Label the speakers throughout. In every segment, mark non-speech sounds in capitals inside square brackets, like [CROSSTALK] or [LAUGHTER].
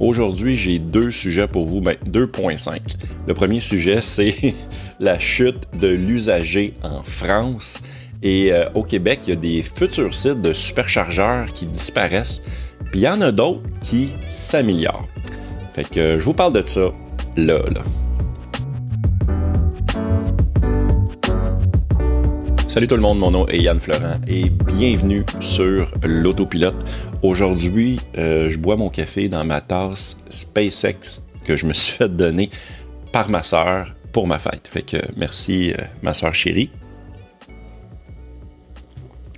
Speaker 1: Aujourd'hui, j'ai deux sujets pour vous, ben 2.5. Le premier sujet, [LAUGHS] c'est la chute de l'usager en France. Et euh, au Québec, il y a des futurs sites de superchargeurs qui disparaissent, puis il y en a d'autres qui s'améliorent. Fait que je vous parle de ça là, là. Salut tout le monde, mon nom est Yann Florent et bienvenue sur l'autopilote. Aujourd'hui, euh, je bois mon café dans ma tasse SpaceX que je me [LAUGHS] suis fait donner par ma soeur pour ma fête. Fait que merci euh, ma soeur chérie.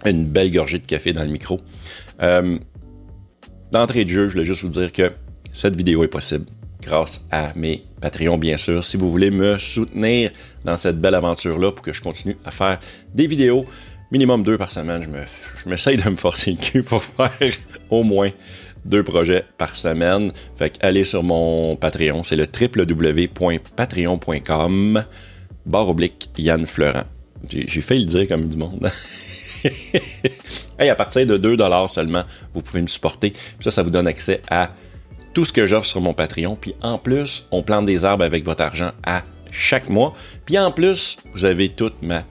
Speaker 1: Une belle gorgée de café dans le micro. Euh, d'entrée de jeu, je voulais juste vous dire que cette vidéo est possible grâce à mes Patreons, bien sûr. Si vous voulez me soutenir dans cette belle aventure-là pour que je continue à faire des vidéos, minimum deux par semaine, je, me, m'essaye de me forcer le cul pour [LAUGHS] faire au moins deux projets par semaine. Fait que allez sur mon Patreon, c'est le www.patreon.com barre oblique Yann Fleurant. J'ai, failli le dire comme du monde. [LAUGHS] hey, à partir de 2$ seulement, vous pouvez me supporter. Ça, ça vous donne accès à tout ce que j'offre sur mon Patreon. Puis en plus, on plante des arbres avec votre argent à chaque mois. Puis en plus, vous avez toute ma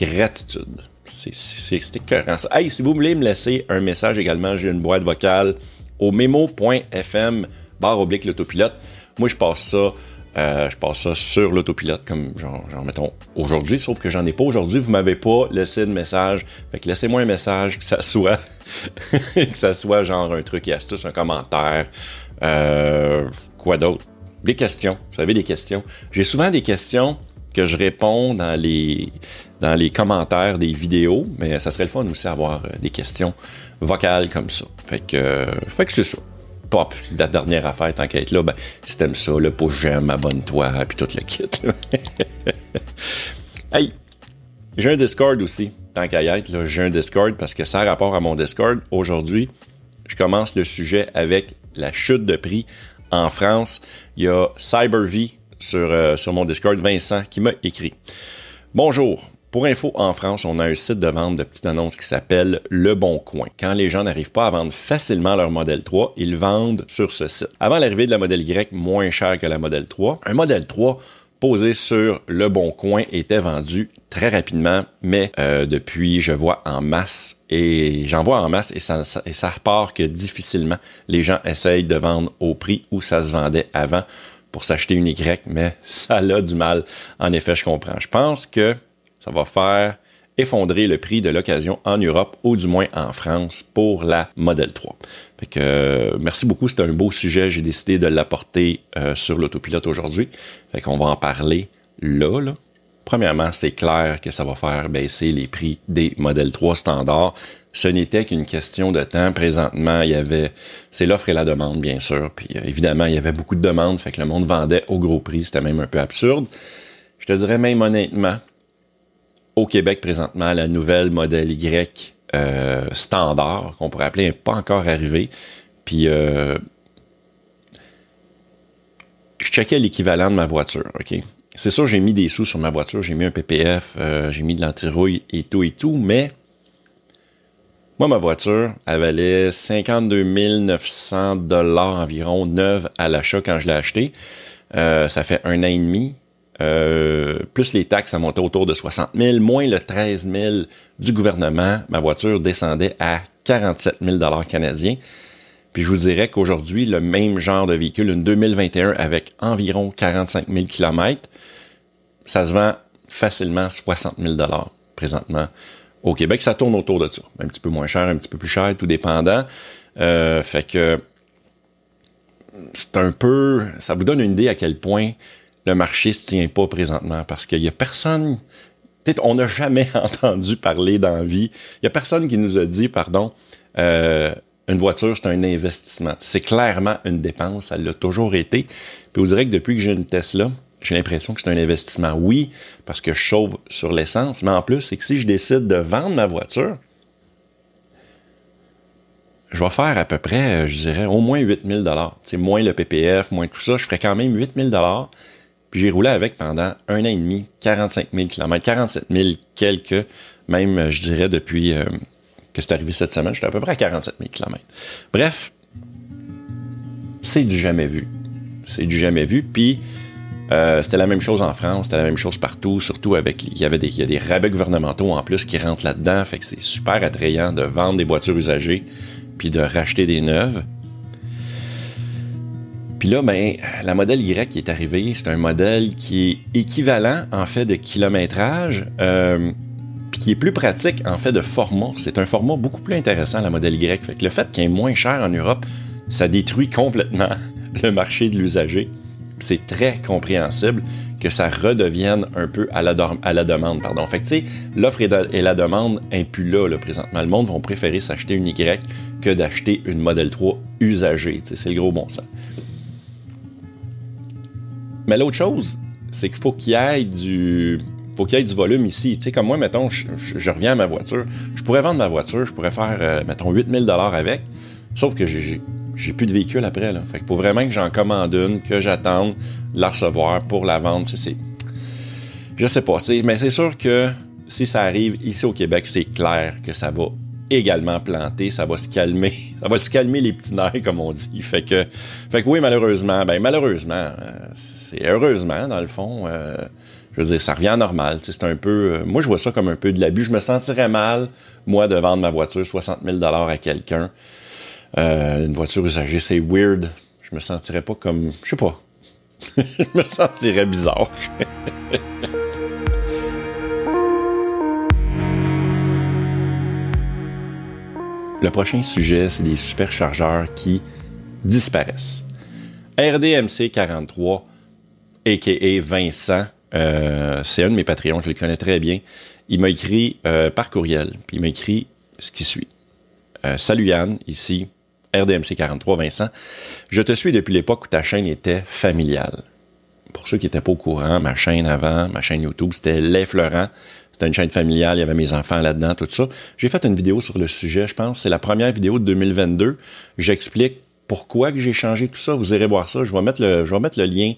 Speaker 1: gratitude. C'est écœurant ça. Hey, si vous voulez me laisser un message également, j'ai une boîte vocale au memo.fm barre oblique l'autopilote. Moi, je passe ça. Euh, je passe ça sur l'autopilote comme genre, mettons aujourd'hui, sauf que j'en ai pas aujourd'hui, vous m'avez pas laissé de message. Fait que laissez-moi un message, que ça soit [LAUGHS] que ça soit genre un truc et astuce, un commentaire, euh, quoi d'autre? Des questions. Vous savez, des questions. J'ai souvent des questions que je réponds dans les, dans les commentaires des vidéos, mais ça serait le fun aussi d'avoir euh, des questions vocales comme ça. Fait que, fait que c'est ça. Pop, la dernière affaire, être là, ben, si t'aimes ça, le pouce j'aime, abonne-toi, puis tout le kit. [LAUGHS] hey, j'ai un Discord aussi, tant qu'à y être, j'ai un Discord parce que ça a rapport à mon Discord. Aujourd'hui, je commence le sujet avec la chute de prix en France. Il y a CyberV sur, euh, sur mon Discord, Vincent, qui m'a écrit. Bonjour. Pour info, en France, on a un site de vente de petites annonces qui s'appelle Le Bon Coin. Quand les gens n'arrivent pas à vendre facilement leur modèle 3, ils vendent sur ce site. Avant l'arrivée de la modèle Y moins cher que la modèle 3, un modèle 3 posé sur le bon coin était vendu très rapidement, mais euh, depuis, je vois en masse et j'en vois en masse et ça, et ça repart que difficilement les gens essayent de vendre au prix où ça se vendait avant pour s'acheter une Y, mais ça a du mal. En effet, je comprends. Je pense que ça va faire effondrer le prix de l'occasion en Europe ou du moins en France pour la Model 3. Fait que, euh, merci beaucoup, c'était un beau sujet. J'ai décidé de l'apporter euh, sur l'autopilote aujourd'hui. Fait qu'on va en parler là, là. Premièrement, c'est clair que ça va faire baisser les prix des Model 3 standards. Ce n'était qu'une question de temps. Présentement, il y avait, c'est l'offre et la demande, bien sûr. Puis euh, évidemment, il y avait beaucoup de demandes, fait que le monde vendait au gros prix. C'était même un peu absurde. Je te dirais même honnêtement, au Québec présentement, la nouvelle modèle Y euh, standard, qu'on pourrait appeler, n'est pas encore arrivée. Puis, euh, je checkais l'équivalent de ma voiture, OK? C'est sûr, j'ai mis des sous sur ma voiture, j'ai mis un PPF, euh, j'ai mis de l'antirouille et tout et tout, mais moi, ma voiture, elle valait 52 900 dollars environ neuve à l'achat quand je l'ai acheté. ça fait un an et demi. Euh, plus les taxes, ça montait autour de 60 000, moins le 13 000 du gouvernement, ma voiture descendait à 47 000 canadiens. Puis je vous dirais qu'aujourd'hui, le même genre de véhicule, une 2021 avec environ 45 000 km, ça se vend facilement 60 000 présentement. Au Québec, ça tourne autour de ça. Un petit peu moins cher, un petit peu plus cher, tout dépendant. Euh, fait que c'est un peu... Ça vous donne une idée à quel point le marché se tient pas présentement parce qu'il y a personne. Peut-être on n'a jamais [LAUGHS] entendu parler d'envie. Il y a personne qui nous a dit, pardon, euh, une voiture, c'est un investissement. C'est clairement une dépense, ça l'a toujours été. Puis vous direz que depuis que j'ai une Tesla, j'ai l'impression que c'est un investissement. Oui, parce que je chauffe sur l'essence, mais en plus, c'est que si je décide de vendre ma voiture, je vais faire à peu près, je dirais, au moins 8000 dollars. C'est moins le PPF, moins tout ça, je ferais quand même 8000 dollars j'ai roulé avec pendant un an et demi, 45 000 km, 47 000 quelques, même, je dirais, depuis euh, que c'est arrivé cette semaine, j'étais à peu près à 47 000 km. Bref, c'est du jamais vu. C'est du jamais vu. Puis, euh, c'était la même chose en France, c'était la même chose partout, surtout avec il y avait des, y a des rabais gouvernementaux en plus qui rentrent là-dedans, fait que c'est super attrayant de vendre des voitures usagées puis de racheter des neuves. Puis là, ben, la modèle Y qui est arrivée, c'est un modèle qui est équivalent en fait de kilométrage, euh, puis qui est plus pratique en fait de format. C'est un format beaucoup plus intéressant la modèle Y. Fait que le fait qu'il est moins cher en Europe, ça détruit complètement [LAUGHS] le marché de l'usager. C'est très compréhensible que ça redevienne un peu à la, demande. Pardon. Fait que, l'offre et, la demande n'est là, là, présentement. Le monde va préférer s'acheter une Y que d'acheter une Model 3 usagée. C'est le gros bon sens. Mais l'autre chose, c'est qu'il faut qu'il y ait du faut qu'il y ait du volume ici. Tu sais, comme moi, mettons, je, reviens à ma voiture. Je pourrais vendre ma voiture, je pourrais faire, euh, mettons, 8000 dollars avec. Sauf que j'ai, j'ai plus de véhicule après, là. Fait que faut vraiment que j'en commande une, que j'attende de la recevoir pour la vendre. C'est, je sais pas, mais c'est sûr que si ça arrive ici au Québec, c'est clair que ça va également planter, ça va se calmer, [LAUGHS] ça va se calmer les petits nerfs comme on dit. Fait que, fait que oui, malheureusement, ben malheureusement, euh, c'est heureusement dans le fond. Euh, je veux dire, ça revient normal. C'est un peu. Euh, moi, je vois ça comme un peu de l'abus. Je me sentirais mal, moi, de vendre ma voiture 60 000 à quelqu'un. Euh, une voiture usagée, c'est weird. Je me sentirais pas comme. Je sais pas. [LAUGHS] je me sentirais bizarre. [LAUGHS] Le prochain sujet, c'est des superchargeurs qui disparaissent. RDMC 43, a.k.a. Vincent, euh, c'est un de mes Patreons, je le connais très bien. Il m'a écrit euh, par courriel, puis il m'a écrit ce qui suit. Euh, Salut Yann, ici RDMC 43 Vincent. Je te suis depuis l'époque où ta chaîne était familiale. Pour ceux qui n'étaient pas au courant, ma chaîne avant, ma chaîne YouTube, c'était Les Fleurant. C'était une chaîne familiale, il y avait mes enfants là-dedans, tout ça. J'ai fait une vidéo sur le sujet, je pense. C'est la première vidéo de 2022. J'explique pourquoi que j'ai changé tout ça. Vous irez voir ça. Je vais mettre le, je vais mettre le lien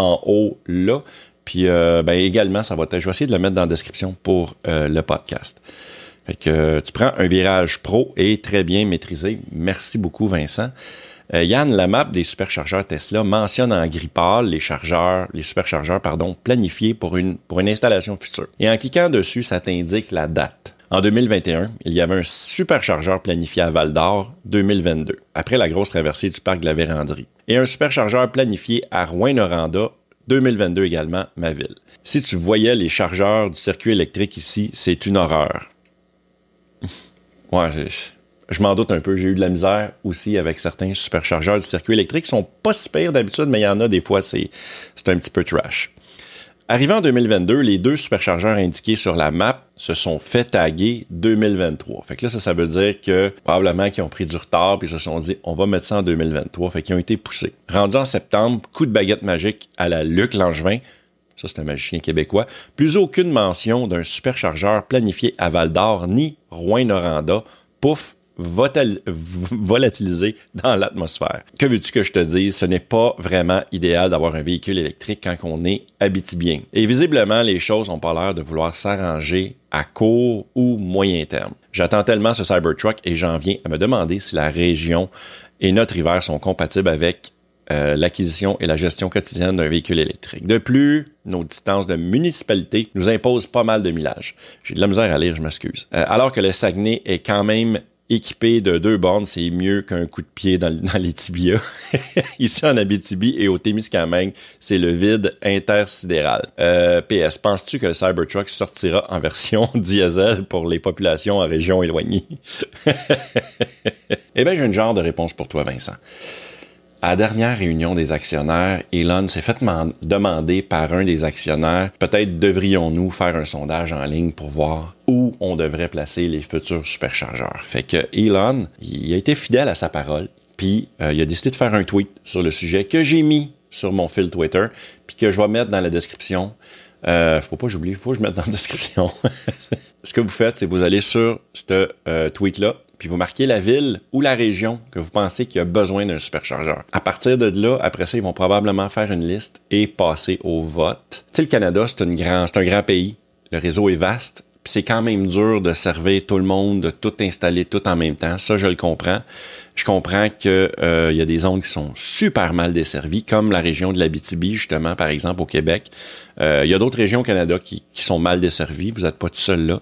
Speaker 1: en haut là. Puis euh, ben, également, ça va être, je vais essayer de le mettre dans la description pour euh, le podcast. Fait que euh, tu prends un virage pro et très bien maîtrisé. Merci beaucoup, Vincent. Yann, la map des superchargeurs Tesla mentionne en gris les chargeurs, les superchargeurs, pardon, planifiés pour une installation future. Et en cliquant dessus, ça t'indique la date. En 2021, il y avait un superchargeur planifié à Val d'Or 2022, après la grosse traversée du parc de la Vérandrie, et un superchargeur planifié à Rouen-Noranda 2022 également, ma ville. Si tu voyais les chargeurs du circuit électrique ici, c'est une horreur. [LAUGHS] ouais, je, m'en doute un peu. J'ai eu de la misère aussi avec certains superchargeurs du circuit électrique. Ils sont pas si pires d'habitude, mais il y en a des fois, c'est un petit peu trash. Arrivé en 2022, les deux superchargeurs indiqués sur la map se sont fait taguer 2023. Fait que là, ça, ça veut dire que probablement qu'ils ont pris du retard puis se sont dit, on va mettre ça en 2023. Fait qu'ils ont été poussés. Rendu en septembre, coup de baguette magique à la Luc Langevin. Ça, c'est un magicien québécois. Plus aucune mention d'un superchargeur planifié à Val d'Or ni Rouen-Noranda. Pouf, volatiliser dans l'atmosphère. Que veux-tu que je te dise? Ce n'est pas vraiment idéal d'avoir un véhicule électrique quand on est bien. Et visiblement, les choses n'ont pas l'air de vouloir s'arranger à court ou moyen terme. J'attends tellement ce Cybertruck et j'en viens à me demander si la région et notre hiver sont compatibles avec euh, l'acquisition et la gestion quotidienne d'un véhicule électrique. De plus, nos distances de municipalité nous imposent pas mal de millage. J'ai de la misère à lire, je m'excuse. Euh, alors que le Saguenay est quand même équipé de deux bornes, c'est mieux qu'un coup de pied dans, [LAUGHS] les tibias. [LAUGHS] Ici en Abitibi et au Témiscamingue, c'est le vide intersidéral. Euh, PS, penses-tu que le Cybertruck sortira en version [LAUGHS] diesel pour les populations en région éloignée? eh bien, j'ai une genre de réponse pour toi, Vincent. À la dernière réunion des actionnaires, Elon s'est fait demander par un des actionnaires, peut-être devrions-nous faire un sondage en ligne pour voir où on devrait placer les futurs superchargeurs. Fait que Elon, il a été fidèle à sa parole, puis euh, il a décidé de faire un tweet sur le sujet que j'ai mis sur mon fil Twitter, puis que je vais mettre dans la description. Euh, faut pas j'oublie, faut que je mette dans la description. [LAUGHS] Ce que vous faites, c'est vous allez sur ce euh, tweet-là, puis vous marquez la ville ou la région que vous pensez qu'il y a besoin d'un superchargeur. À partir de là, après ça, ils vont probablement faire une liste et passer au vote. Tu sais, le Canada, c'est, un grand pays. Le réseau est vaste. c'est quand même dur de servir tout le monde, de tout installer tout en même temps. Ça, je le comprends. Je comprends que euh, y a des zones qui sont super mal desservies, comme la région de l'Abitibi, justement, par exemple, au Québec. Euh, il y a d'autres régions au Canada qui, sont mal desservies. Vous n'êtes pas tout seul là.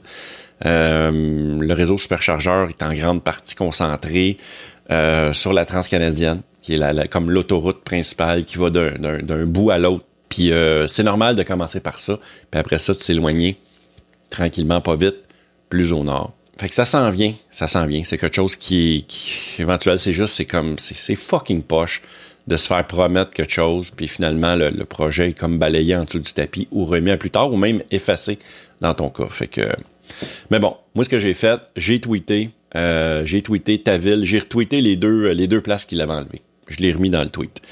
Speaker 1: Euh, le réseau superchargeur est en grande partie concentré sur la transcanadienne, qui est la, comme l'autoroute principale qui va d'un bout à l'autre. Puis c'est normal de commencer par ça, puis après ça de s'éloigner tranquillement, pas vite, plus au nord. Fait que ça s'en vient, ça s'en vient. C'est quelque chose qui qui, éventuel, c'est juste, c'est comme, c'est fucking poche de se faire promettre quelque chose, puis finalement, le, projet est comme balayé en dessous du tapis ou remis à plus tard, ou même effacé dans ton cas. Fait que, mais bon, moi, ce que j'ai fait, j'ai tweeté, euh, j'ai tweeté ta ville, j'ai retweeté les deux, les deux places qu'il avait enlevées. Je l'ai remis dans le tweet.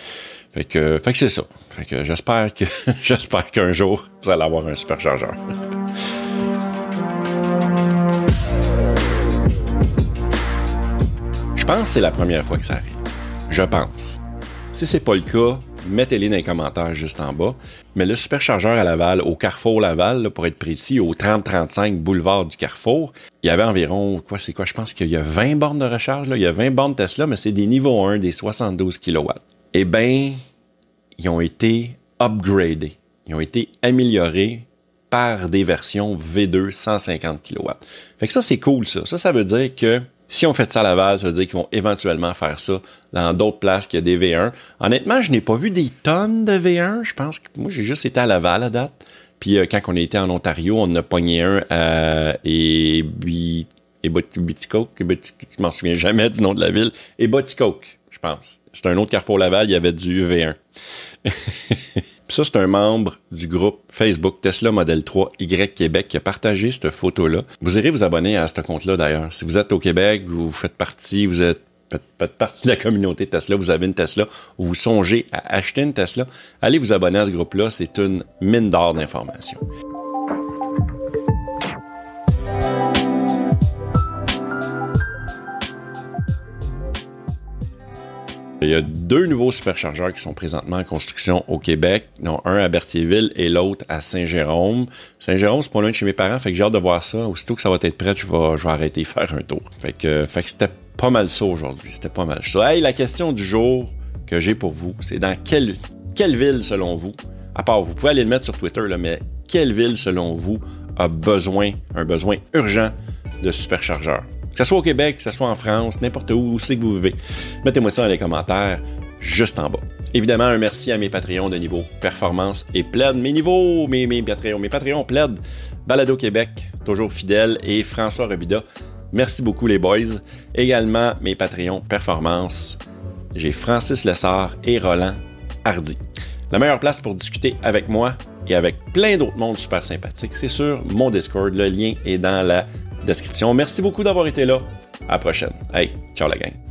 Speaker 1: Fait que, fait que c'est ça. Fait que j'espère que, [LAUGHS] j'espère qu'un jour, vous allez avoir un superchargeur. Je pense que c'est la première fois que ça arrive. Je pense. Si c'est pas le cas, mettez-les dans les commentaires juste en bas. Mais le superchargeur à Laval, au Carrefour Laval, pour être précis, au 3035 boulevard du Carrefour, il y avait environ, quoi, c'est quoi, je pense qu'il y a 20 bornes de recharge, là. il y a 20 bornes Tesla, mais c'est des niveaux 1, des 72 kW. Eh bien, ils ont été upgradés. Ils ont été améliorés par des versions V2 150 kW. Fait que ça, c'est cool, ça. Ça, ça veut dire que si on fait ça à Laval, ça veut dire qu'ils vont éventuellement faire ça dans d'autres places qu'il y a des V1. Honnêtement, je n'ai pas vu des tonnes de V1. Je pense que moi, j'ai juste été à Laval à date. Puis euh, quand on était en Ontario, on en a pogné un à et je m'en souviens jamais du nom de la ville, et je pense. C'est un autre Carrefour Laval, il y avait du V1. Ça, c'est un membre du groupe Facebook Tesla Model 3 Y Québec qui a partagé cette photo-là. Vous irez vous abonner à ce compte-là d'ailleurs. Si vous êtes au Québec, vous faites partie, vous êtes faites, partie de la communauté Tesla, vous avez une Tesla, ou vous songez à acheter une Tesla, allez vous abonner à ce groupe-là. C'est une mine d'or d'informations. Il y a deux nouveaux superchargeurs qui sont présentement en construction au Québec, dont un à Berthierville et l'autre à Saint-Jérôme. Saint-Jérôme, c'est pas loin de chez mes parents, fait que j'ai hâte de voir ça. Aussitôt que ça va être prêt, je vais, je vais arrêter de faire un tour. Fait que, fait que c'était pas mal ça aujourd'hui. C'était pas mal ça. Hey, la question du jour que j'ai pour vous, c'est dans quelle, quelle ville, selon vous, à part, vous pouvez aller le mettre sur Twitter, là, mais quelle ville, selon vous, a besoin, un besoin urgent de superchargeurs? Que ce soit au Québec, que ce soit en France, n'importe où, où c'est que vous vivez. Mettez-moi ça dans les commentaires juste en bas. Évidemment, un merci à mes Patreons de niveau performance et plaid. Mes niveaux, mes, mes Patreons, mes Patreons plaid. Balado Québec, toujours fidèle, et François Robida. Merci beaucoup les boys. Également mes Patreons performance. J'ai Francis Lessard et Roland Hardy. La meilleure place pour discuter avec moi et avec plein d'autres mondes super sympathiques, c'est sur mon Discord. Le lien est dans la description. Merci beaucoup d'avoir été là. À la prochaine. Hey, ciao la gang.